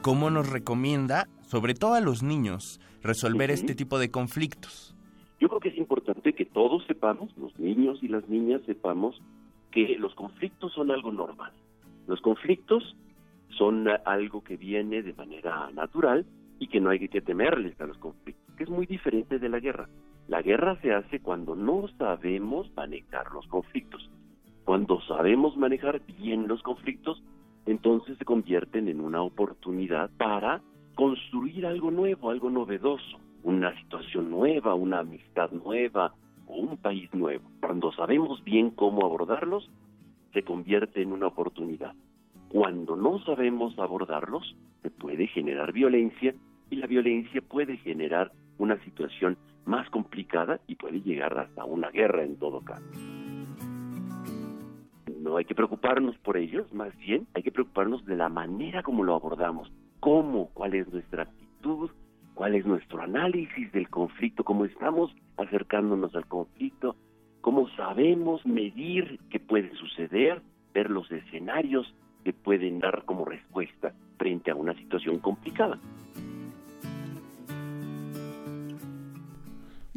¿Cómo nos recomienda, sobre todo a los niños, resolver este tipo de conflictos? Yo creo que es importante que todos sepamos, los niños y las niñas sepamos, que los conflictos son algo normal. Los conflictos son algo que viene de manera natural y que no hay que temerles a los conflictos, que es muy diferente de la guerra. La guerra se hace cuando no sabemos manejar los conflictos. Cuando sabemos manejar bien los conflictos, entonces se convierten en una oportunidad para construir algo nuevo, algo novedoso, una situación nueva, una amistad nueva o un país nuevo. Cuando sabemos bien cómo abordarlos, se convierte en una oportunidad. Cuando no sabemos abordarlos, se puede generar violencia y la violencia puede generar una situación más complicada y puede llegar hasta una guerra en todo caso. No hay que preocuparnos por ellos, más bien hay que preocuparnos de la manera como lo abordamos, cómo, cuál es nuestra actitud, cuál es nuestro análisis del conflicto, cómo estamos acercándonos al conflicto, cómo sabemos medir qué puede suceder, ver los escenarios que pueden dar como respuesta frente a una situación complicada.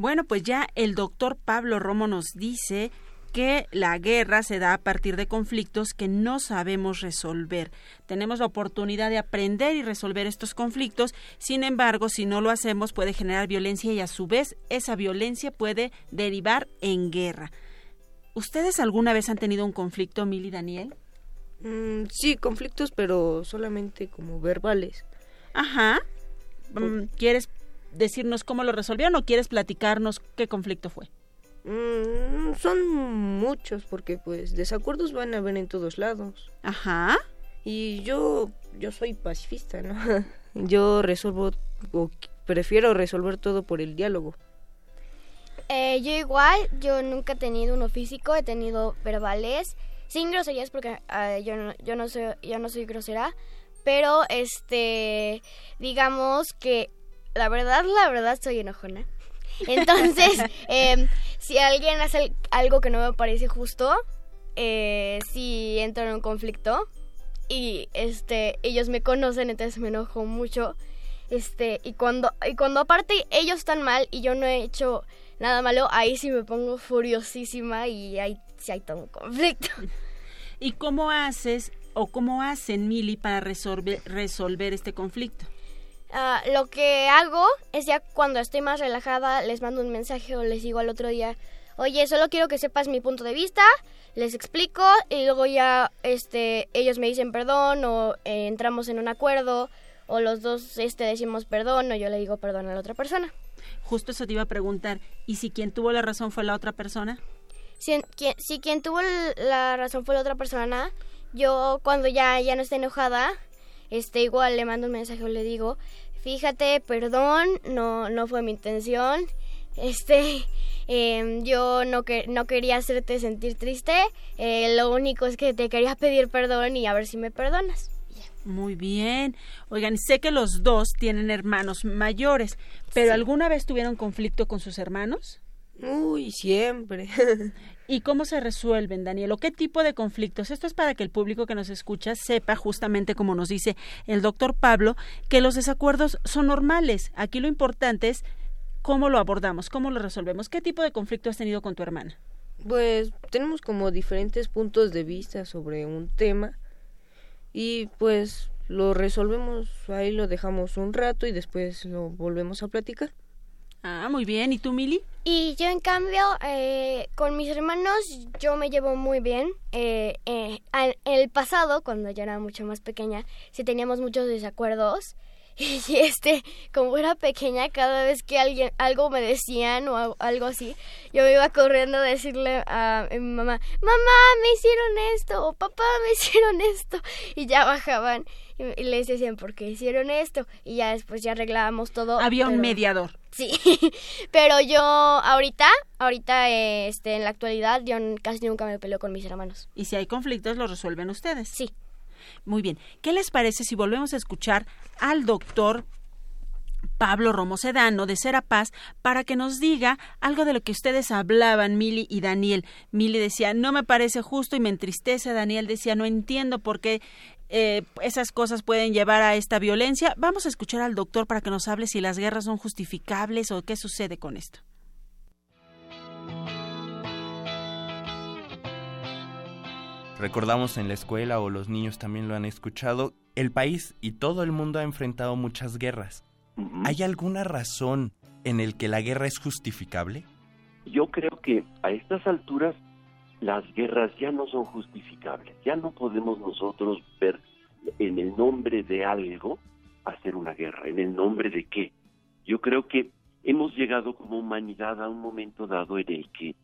Bueno, pues ya el doctor Pablo Romo nos dice que la guerra se da a partir de conflictos que no sabemos resolver. Tenemos la oportunidad de aprender y resolver estos conflictos, sin embargo, si no lo hacemos puede generar violencia y a su vez esa violencia puede derivar en guerra. ¿Ustedes alguna vez han tenido un conflicto, Mili y Daniel? Mm, sí, conflictos, pero solamente como verbales. Ajá. Mm, ¿Quieres decirnos cómo lo resolvieron o quieres platicarnos qué conflicto fue? Mm, son muchos, porque pues desacuerdos van a haber en todos lados. Ajá. Y yo, yo soy pacifista, ¿no? yo resuelvo, o prefiero resolver todo por el diálogo. Eh, yo igual, yo nunca he tenido uno físico, he tenido verbales, sin groserías porque ah, yo, no, yo, no soy, yo no soy grosera, pero este, digamos que la verdad, la verdad soy enojona. Entonces, eh, si alguien hace algo que no me parece justo, eh, si entro en un conflicto y este ellos me conocen, entonces me enojo mucho. Este, y cuando y cuando aparte ellos están mal y yo no he hecho nada malo, ahí sí me pongo furiosísima y ahí sí hay todo un conflicto. ¿Y cómo haces o cómo hacen Mili para resolver, resolver este conflicto? Ah, lo que hago es ya cuando estoy más relajada les mando un mensaje o les digo al otro día, oye, solo quiero que sepas mi punto de vista, les explico y luego ya este ellos me dicen perdón o eh, entramos en un acuerdo o los dos este decimos perdón o yo le digo perdón a la otra persona. Justo eso te iba a preguntar, ¿y si quien tuvo la razón fue la otra persona? Si, quien, si quien tuvo la razón fue la otra persona, yo cuando ya, ya no esté enojada, este igual le mando un mensaje o le digo, fíjate, perdón, no, no fue mi intención, este, eh, yo no, que, no quería hacerte sentir triste, eh, lo único es que te quería pedir perdón y a ver si me perdonas. Muy bien. Oigan, sé que los dos tienen hermanos mayores, pero ¿alguna vez tuvieron conflicto con sus hermanos? Uy, siempre. ¿Y cómo se resuelven, Daniel? ¿O qué tipo de conflictos? Esto es para que el público que nos escucha sepa, justamente como nos dice el doctor Pablo, que los desacuerdos son normales. Aquí lo importante es cómo lo abordamos, cómo lo resolvemos. ¿Qué tipo de conflicto has tenido con tu hermana? Pues tenemos como diferentes puntos de vista sobre un tema y pues lo resolvemos, ahí lo dejamos un rato y después lo volvemos a platicar. Ah, muy bien. ¿Y tú, Mili? Y yo, en cambio, eh, con mis hermanos, yo me llevo muy bien. Eh, eh, en el pasado, cuando yo era mucho más pequeña, sí teníamos muchos desacuerdos. Y este, como era pequeña, cada vez que alguien algo me decían o al- algo así, yo me iba corriendo a decirle a mi mamá, mamá, me hicieron esto, o papá, me hicieron esto. Y ya bajaban y, les decían, ¿por qué hicieron esto? Y ya después ya arreglábamos todo. Había un mediador. Sí, pero yo ahorita, ahorita, este, en la actualidad, yo casi nunca me peleo con mis hermanos. Y si hay conflictos, los resuelven ustedes. Sí. Muy bien. ¿Qué les parece si volvemos a escuchar al doctor Pablo Romo Sedano de Serapaz para que nos diga algo de lo que ustedes hablaban, Mili y Daniel. Mili decía, no me parece justo y me entristece. Daniel decía, no entiendo por qué eh, esas cosas pueden llevar a esta violencia. Vamos a escuchar al doctor para que nos hable si las guerras son justificables o qué sucede con esto. Recordamos en la escuela o los niños también lo han escuchado, el país y todo el mundo ha enfrentado muchas guerras. ¿Hay alguna razón en el que la guerra es justificable? Yo creo que a estas alturas las guerras ya no son justificables. Ya no podemos nosotros ver en el nombre de algo hacer una guerra. ¿En el nombre de qué? Yo creo que hemos llegado como humanidad a un momento dado en el que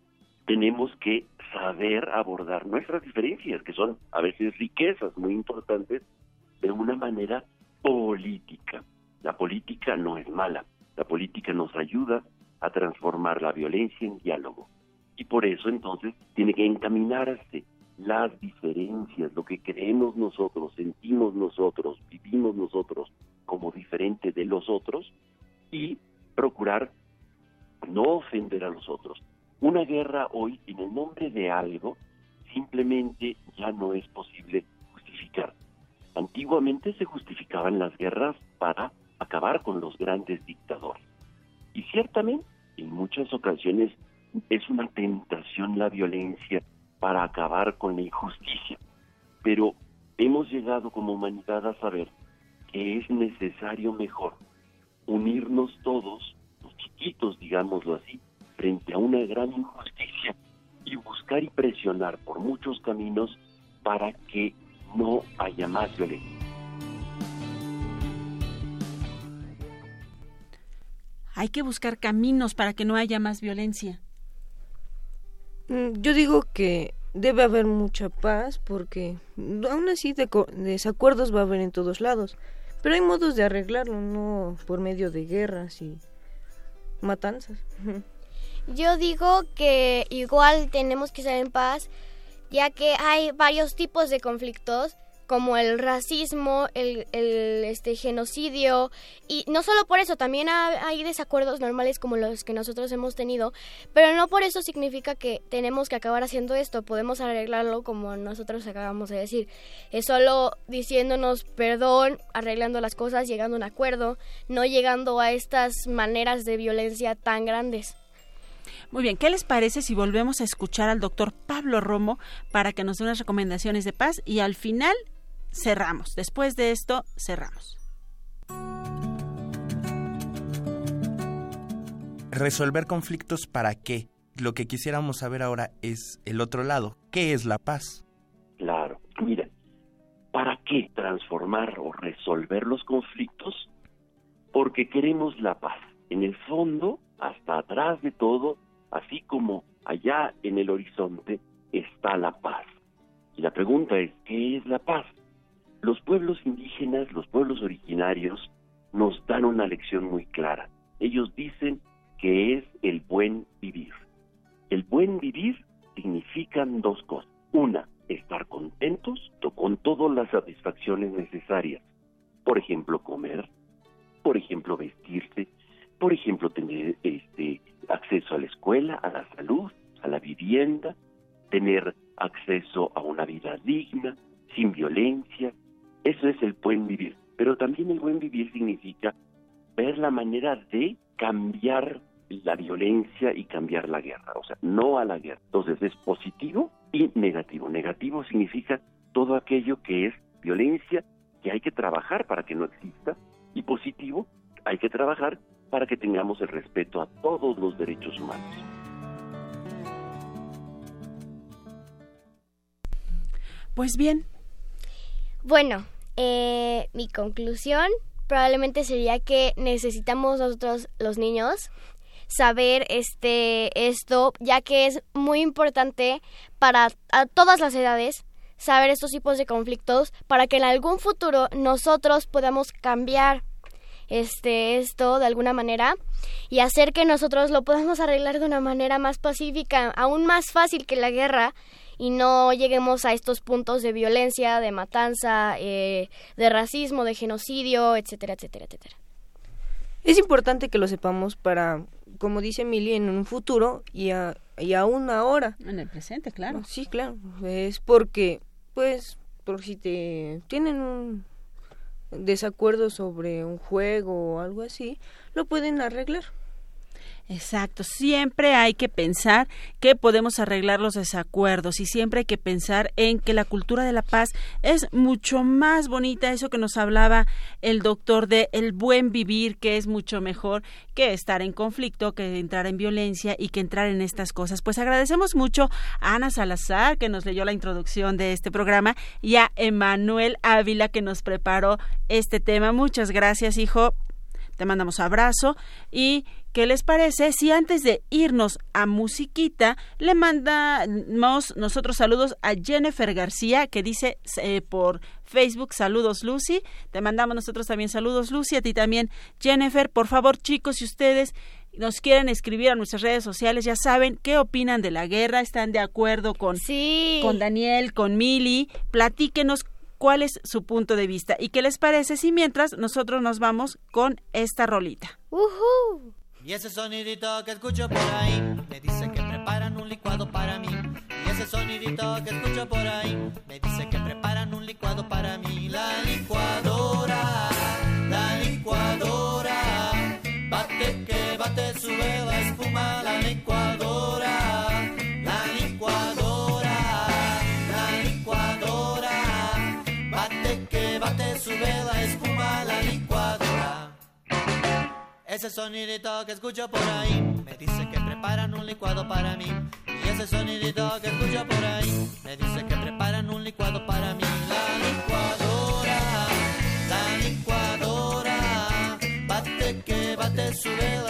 tenemos que saber abordar nuestras diferencias, que son a veces riquezas muy importantes, de una manera política. La política no es mala, la política nos ayuda a transformar la violencia en diálogo. Y por eso entonces tiene que encaminarse las diferencias, lo que creemos nosotros, sentimos nosotros, vivimos nosotros como diferente de los otros y procurar no ofender a los otros. Una guerra hoy, en el nombre de algo, simplemente ya no es posible justificar. Antiguamente se justificaban las guerras para acabar con los grandes dictadores. Y ciertamente, en muchas ocasiones, es una tentación la violencia para acabar con la injusticia. Pero hemos llegado como humanidad a saber que es necesario mejor unirnos todos, los chiquitos, digámoslo así, frente a una gran injusticia y buscar y presionar por muchos caminos para que no haya más violencia. Hay que buscar caminos para que no haya más violencia. Mm, Yo digo que debe haber mucha paz porque aún así de desacuerdos va a haber en todos lados. Pero hay modos de arreglarlo, no por medio de guerras y matanzas. Yo digo que igual tenemos que estar en paz, ya que hay varios tipos de conflictos, como el racismo, el, este genocidio, y no solo por eso, también ha- hay desacuerdos normales como los que nosotros hemos tenido, pero no por eso significa que tenemos que acabar haciendo esto, podemos arreglarlo como nosotros acabamos de decir, es solo diciéndonos perdón, arreglando las cosas, llegando a un acuerdo, no llegando a estas maneras de violencia tan grandes. Muy bien, ¿qué les parece si volvemos a escuchar al doctor Pablo Romo para que nos dé unas recomendaciones de paz y al final cerramos? Después de esto, cerramos. ¿Resolver conflictos para qué? Lo que quisiéramos saber ahora es el otro lado. ¿Qué es la paz? Claro, mira, ¿para qué transformar o resolver los conflictos? Porque queremos la paz. En el fondo, hasta atrás de todo, así como allá en el horizonte, está la paz. Y la pregunta es, ¿qué es la paz? Los pueblos indígenas, los pueblos originarios, nos dan una lección muy clara. Ellos dicen que es el buen vivir. El buen vivir significan dos cosas. Una, estar contentos to- con todas las satisfacciones necesarias. Por ejemplo, comer, la guerra. Entonces es positivo y negativo. Negativo significa todo aquello que es violencia, que hay que trabajar para que no exista, y positivo, hay que trabajar para que tengamos el respeto a todos los derechos humanos. Pues bien. Bueno, eh, mi conclusión probablemente sería que necesitamos nosotros los niños saber este esto ya que es muy importante para a todas las edades saber estos tipos de conflictos para que en algún futuro nosotros podamos cambiar este esto de alguna manera y hacer que nosotros lo podamos arreglar de una manera más pacífica, aún más fácil que la guerra y no lleguemos a estos puntos de violencia, de matanza, eh, de racismo, de genocidio, etcétera, etcétera, etcétera. Es importante que lo sepamos para, como dice Emily, en un futuro y, a, y aún ahora. En el presente, claro. Sí, claro. Es porque, pues, por si te tienen un desacuerdo sobre un juego o algo así, lo pueden arreglar. Exacto, siempre hay que pensar que podemos arreglar los desacuerdos y siempre hay que pensar en que la cultura de la paz es mucho más bonita, eso que nos hablaba el doctor de el buen vivir, que es mucho mejor que estar en conflicto, que entrar en violencia y que entrar en estas cosas. Pues agradecemos mucho a Ana Salazar, que nos leyó la introducción de este programa, y a Emanuel Ávila, que nos preparó este tema. Muchas gracias, hijo. Te mandamos abrazo y ¿qué les parece si antes de irnos a musiquita le mandamos nosotros saludos a Jennifer García que dice eh, por Facebook saludos Lucy, te mandamos nosotros también saludos Lucy, a ti también Jennifer, por favor chicos si ustedes nos quieren escribir a nuestras redes sociales, ya saben qué opinan de la guerra, están de acuerdo con, con Daniel, con Mili, platíquenos cuál es su punto de vista y qué les parece si mientras nosotros nos vamos con esta rolita. Uh Y ese sonidito que escucho por ahí me dice que preparan un licuado para mí. Y ese sonidito que escucho por ahí me dice que preparan un licuado para mí. La licuadora, Ese sonidito que escucho por ahí me dice que preparan un licuado para mí. Y ese sonidito que escucho por ahí me dice que preparan un licuado para mí. La licuadora, la licuadora, bate que bate sube la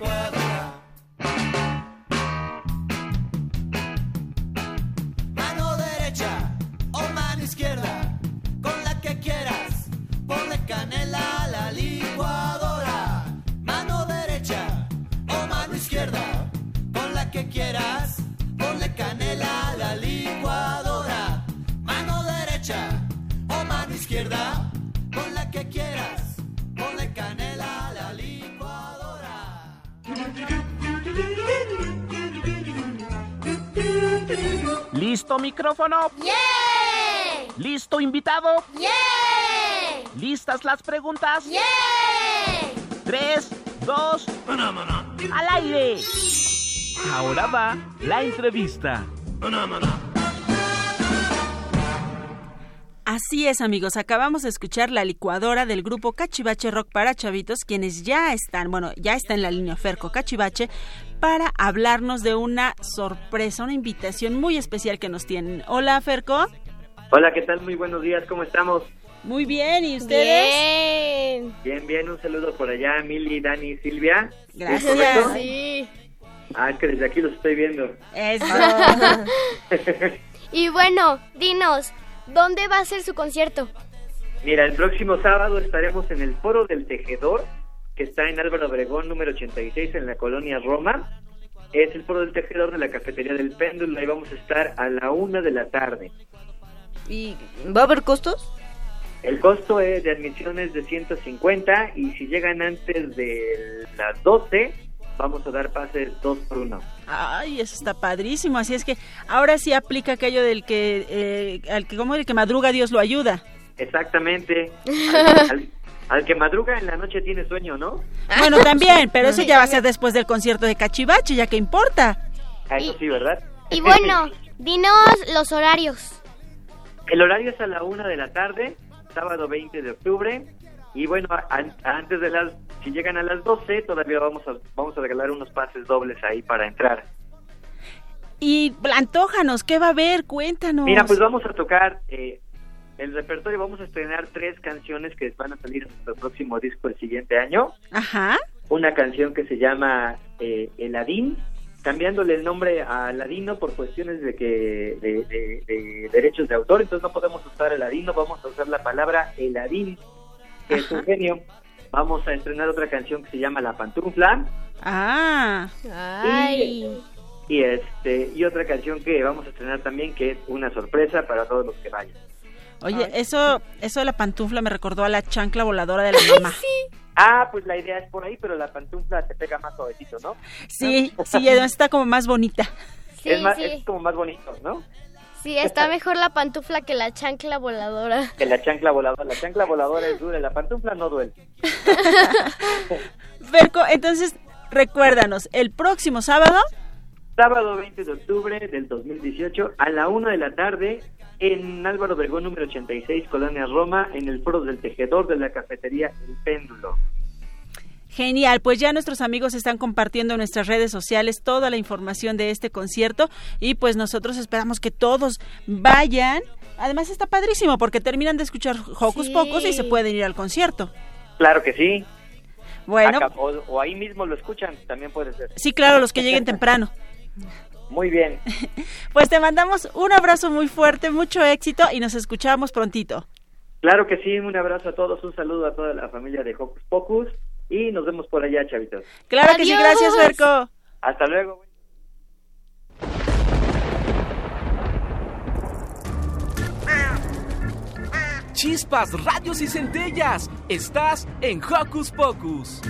¿Listo micrófono? ¡Yeah! ¿Listo invitado? ¡Yeah! ¿Listas las preguntas? ¡Yeah! Tres, dos, al aire. Ahora va la entrevista. Así es, amigos. Acabamos de escuchar la licuadora del grupo Cachivache Rock para Chavitos, quienes ya están, bueno, ya está en la línea Ferco Cachivache, para hablarnos de una sorpresa, una invitación muy especial que nos tienen. Hola, Ferco. Hola, ¿qué tal? Muy buenos días, ¿cómo estamos? Muy bien, ¿y ustedes? Bien. Bien, bien, un saludo por allá, Mili, Dani, Silvia. ¿Es Gracias. Sí. Ah, es que desde aquí los estoy viendo. Eso. Y bueno, dinos, ¿dónde va a ser su concierto? Mira, el próximo sábado estaremos en el Foro del Tejedor, que está en Álvaro Obregón, número 86, en la colonia Roma. Es el Foro del Tejedor de la Cafetería del Péndulo. Ahí vamos a estar a la una de la tarde. ¿Y va a haber costos? El costo es de admisión es de 150 y si llegan antes de las 12, vamos a dar pases 2 por 1. Ay, eso está padrísimo. Así es que ahora sí aplica aquello del que, eh, al que como el que madruga Dios lo ayuda. Exactamente. Al, al- al que madruga en la noche tiene sueño, ¿no? Bueno, también, pero eso ya va a ser después del concierto de Cachivache, ya que importa. Ah, Eso sí, ¿verdad? Y bueno, dinos los horarios. El horario es a la una de la tarde, sábado 20 de octubre. Y bueno, an- antes de las, si llegan a las 12, todavía vamos a, vamos a regalar unos pases dobles ahí para entrar. Y antójanos, ¿qué va a haber? Cuéntanos. Mira, pues vamos a tocar eh, el repertorio, vamos a estrenar tres canciones que van a salir en nuestro próximo disco el siguiente año. Ajá. Una canción que se llama eh, Eladín, cambiándole el nombre a Ladino por cuestiones de que de, de- de derechos de autor, entonces no podemos usar Eladino, vamos a usar la palabra Eladín, que es un genio. Vamos a estrenar otra canción que se llama La Pantufla Ah. Ay. y este y otra canción que vamos a estrenar también que es una sorpresa para todos los que vayan. Oye, eso, eso de la pantufla me recordó a la chancla voladora de la mamá. Ah, pues la idea es por ahí, pero la pantufla te pega más suavecito, ¿no? Sí, sí, además está como más bonita. Sí, es, más, sí. es como más bonito, ¿no? Sí, está mejor la pantufla que la chancla voladora. Que la chancla voladora. La chancla voladora es dura, la pantufla no duele. Ferco, entonces recuérdanos, el próximo sábado. Sábado 20 de octubre del 2018 a la una de la tarde en Álvaro Obregón número 86, Colonia Roma, en el Foro del Tejedor de la cafetería El Péndulo. Genial, pues ya nuestros amigos están compartiendo en nuestras redes sociales toda la información de este concierto y pues nosotros esperamos que todos vayan. Además está padrísimo porque terminan de escuchar Hocus Sí. Pocus y se pueden ir al concierto. Claro que sí. Bueno, Acá- o, o ahí mismo lo escuchan, también puede ser. sí, claro, los que lleguen temprano. Muy bien. Pues te mandamos un abrazo muy fuerte, mucho éxito y nos escuchamos prontito. Claro que sí, un abrazo a todos, un saludo a toda la familia de Hocus Pocus y nos vemos por allá, chavitos. Claro que sí, gracias, Ferco. Hasta luego. Chispas, radios y centellas. Estás en Hocus Pocus.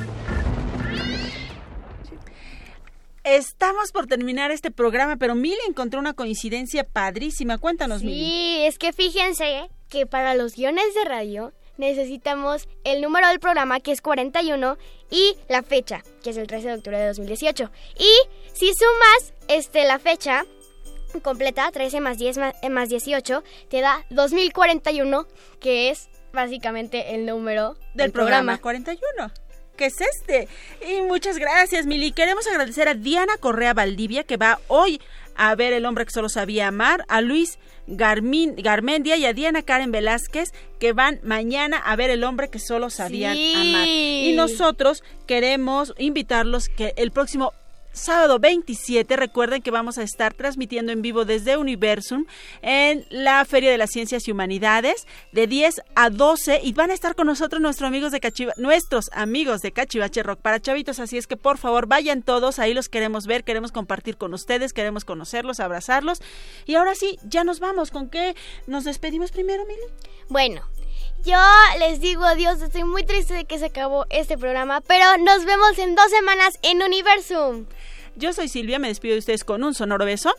Estamos por terminar este programa, pero Mili encontró una coincidencia padrísima. Cuéntanos, Mili. Sí, es que fíjense que para los guiones de radio necesitamos el número del programa, que es 41, y la fecha, que es el 13 de octubre de 2018. Y si sumas este, la fecha completa, 13 más 10 más, eh, más 18, te da 2041, que es básicamente el número del, del programa 41. ¿Qué es este? Y muchas gracias, Mili. Queremos agradecer a Diana Correa Valdivia, que va hoy a ver El hombre que solo sabía amar, a Luis Garmin, Garmendia y a Diana Karen Velázquez, que van mañana a ver El hombre que solo sabían Sí. amar. Y nosotros queremos invitarlos que el próximo sábado 27, recuerden que vamos a estar transmitiendo en vivo desde Universum en la Feria de las Ciencias y Humanidades de 10 a 12 y van a estar con nosotros nuestros amigos de Cachiva, nuestros amigos de Cachivache Rock para chavitos, así es que por favor vayan todos, ahí los queremos ver, queremos compartir con ustedes, queremos conocerlos, abrazarlos y ahora sí, ya nos vamos, ¿con qué nos despedimos primero, Mili? Bueno, yo les digo adiós, estoy muy triste de que se acabó este programa, pero nos vemos en dos semanas en Universum. Yo soy Silvia, me despido de ustedes con un sonoro beso.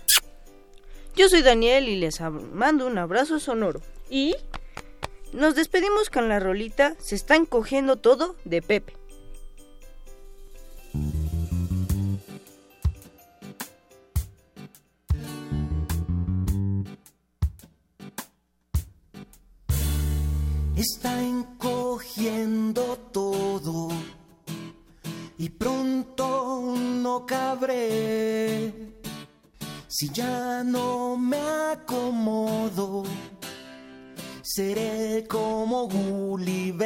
Yo soy Daniel y les mando un abrazo sonoro. ¿Y? Nos despedimos con la rolita Se está encogiendo todo de Pepe. está encogiendo todo y pronto no cabré. Si ya no me acomodo, seré como Gulliver.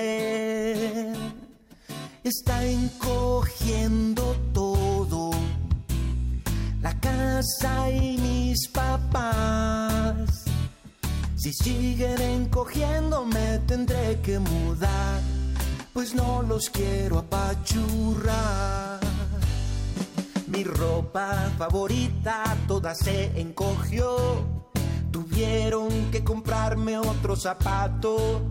Está encogiendo todo, la casa y mis papás. Si siguen encogiendo me tendré que mudar, pues no los quiero apachurrar. Mi ropa favorita toda se encogió, tuvieron que comprarme otros zapatos.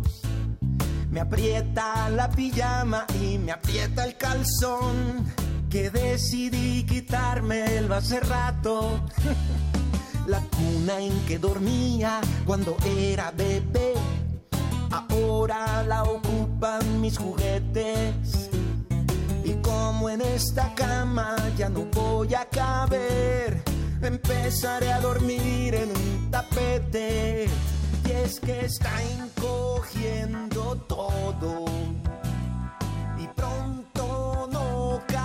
Me aprieta la pijama y me aprieta el calzón, que decidí quitarme el hace rato. La cuna en que dormía cuando era bebé, ahora la ocupan mis juguetes. Y como en esta cama ya no voy a caber, empezaré a dormir en un tapete. Y es que está encogiendo todo. Y pronto no cabré.